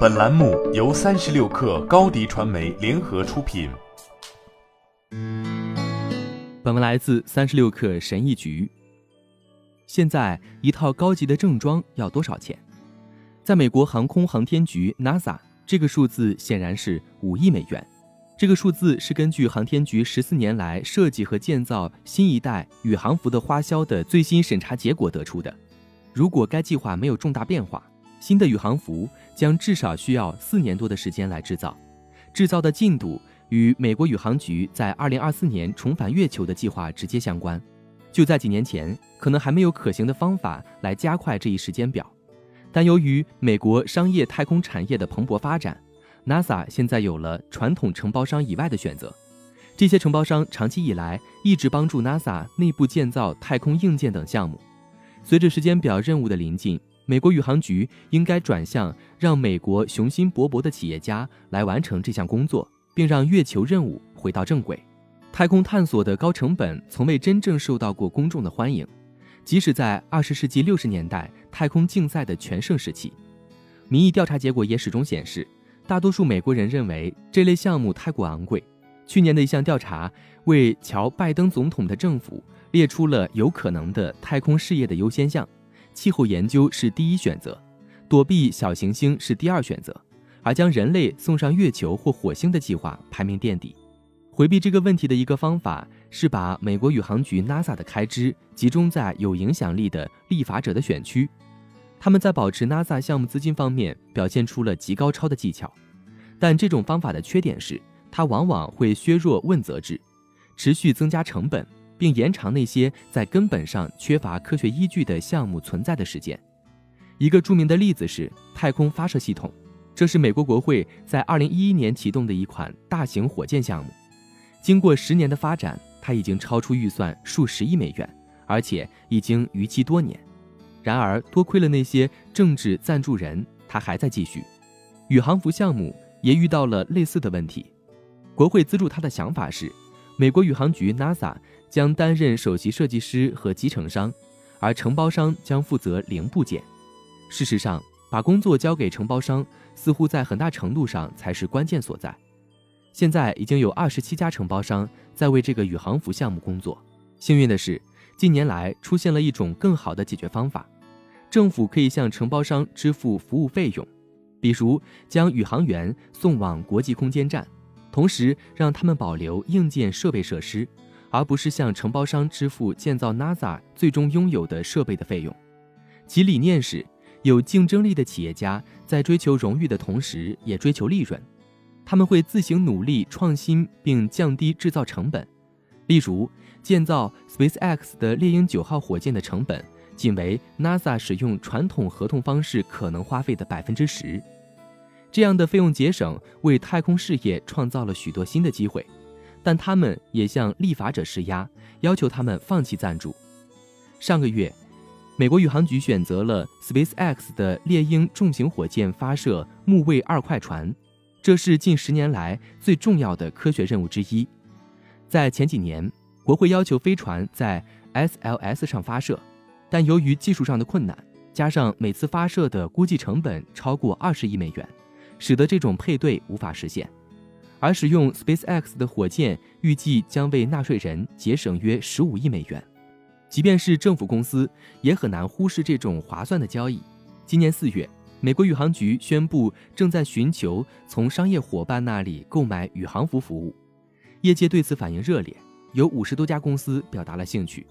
本栏目由三十六氪高低传媒联合出品。本文来自三十六氪神译局。现在一套高级的正装要多少钱？在美国航空航天局 NASA，这个数字显然是五亿美元。这个数字是根据航天局十四年来设计和建造新一代宇航服的花销的最新审查结果得出的。如果该计划没有重大变化，新的宇航服将至少需要四年多的时间来制造。制造的进度与美国宇航局在二零二四年重返月球的计划直接相关。就在几年前，可能还没有可行的方法来加快这一时间表。但由于美国商业太空产业的蓬勃发展，NASA 现在有了传统承包商以外的选择。这些承包商长期以来一直帮助 NASA 内部建造太空硬件等项目。随着时间表任务的临近，美国宇航局应该转向让美国雄心勃勃的企业家来完成这项工作，并让月球任务回到正轨。太空探索的高成本从未真正受到过公众的欢迎，即使在二十世纪六十年代太空竞赛的全盛时期，民意调查结果也始终显示，大多数美国人认为这类项目太过昂贵。去年的一项调查为乔拜登总统的政府。列出了有可能的太空事业的优先项，气候研究是第一选择，躲避小行星是第二选择，而将人类送上月球或火星的计划排名垫底。回避这个问题的一个方法是把美国宇航局 NASA 的开支集中在有影响力的立法者的选区，他们在保持 NASA 项目资金方面表现出了极高超的技巧，但这种方法的缺点是，它往往会削弱问责制，持续增加成本。并延长那些在根本上缺乏科学依据的项目存在的时间。一个著名的例子是太空发射系统，这是美国国会在2011年启动的一款大型火箭项目。经过十年的发展，它已经超出预算数十亿美元，而且已经逾期多年。然而，多亏了那些政治赞助人，它还在继续。宇航服项目也遇到了类似的问题。国会资助它的想法是，美国宇航局 NASA。将担任首席设计师和集成商，而承包商将负责零部件。事实上，把工作交给承包商，似乎在很大程度上才是关键所在。现在已经有二十七家承包商在为这个宇航服项目工作。幸运的是，近年来出现了一种更好的解决方法：政府可以向承包商支付服务费用，比如将宇航员送往国际空间站，同时让他们保留硬件设备设施。而不是向承包商支付建造 NASA 最终拥有的设备的费用。其理念是，有竞争力的企业家在追求荣誉的同时，也追求利润。他们会自行努力创新并降低制造成本。例如，建造 SpaceX 的猎鹰九号火箭的成本仅为 NASA 使用传统合同方式可能花费的百分之十。这样的费用节省为太空事业创造了许多新的机会。但他们也向立法者施压，要求他们放弃赞助。上个月，美国宇航局选择了 SpaceX 的猎鹰重型火箭发射木卫二快船，这是近十年来最重要的科学任务之一。在前几年，国会要求飞船在 SLS 上发射，但由于技术上的困难，加上每次发射的估计成本超过二十亿美元，使得这种配对无法实现。而使用 SpaceX 的火箭预计将为纳税人节省约十五亿美元，即便是政府公司也很难忽视这种划算的交易。今年四月，美国宇航局宣布正在寻求从商业伙伴那里购买宇航服服务，业界对此反应热烈，有五十多家公司表达了兴趣。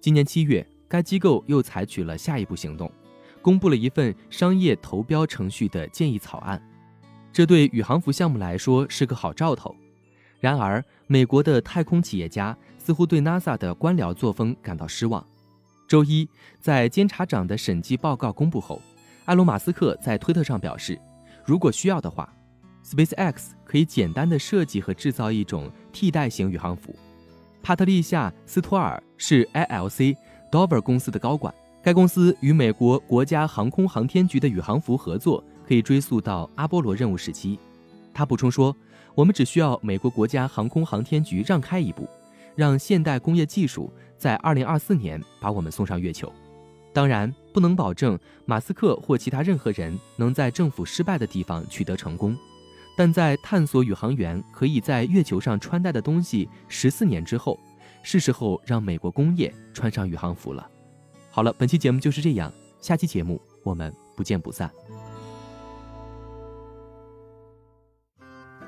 今年七月，该机构又采取了下一步行动，公布了一份商业投标程序的建议草案。这对宇航服项目来说是个好兆头，然而，美国的太空企业家似乎对 NASA 的官僚作风感到失望。周一，在监察长的审计报告公布后，埃隆·马斯克在推特上表示，如果需要的话，SpaceX 可以简单的设计和制造一种替代型宇航服。帕特丽夏·斯托尔是 ILC Dover 公司的高管，该公司与美国国家航空航天局的宇航服合作。可以追溯到阿波罗任务时期，他补充说：“我们只需要美国国家航空航天局让开一步，让现代工业技术在2024年把我们送上月球。”当然，不能保证马斯克或其他任何人能在政府失败的地方取得成功，但在探索宇航员可以在月球上穿戴的东西十四年之后，是时候让美国工业穿上宇航服了。好了，本期节目就是这样，下期节目我们不见不散。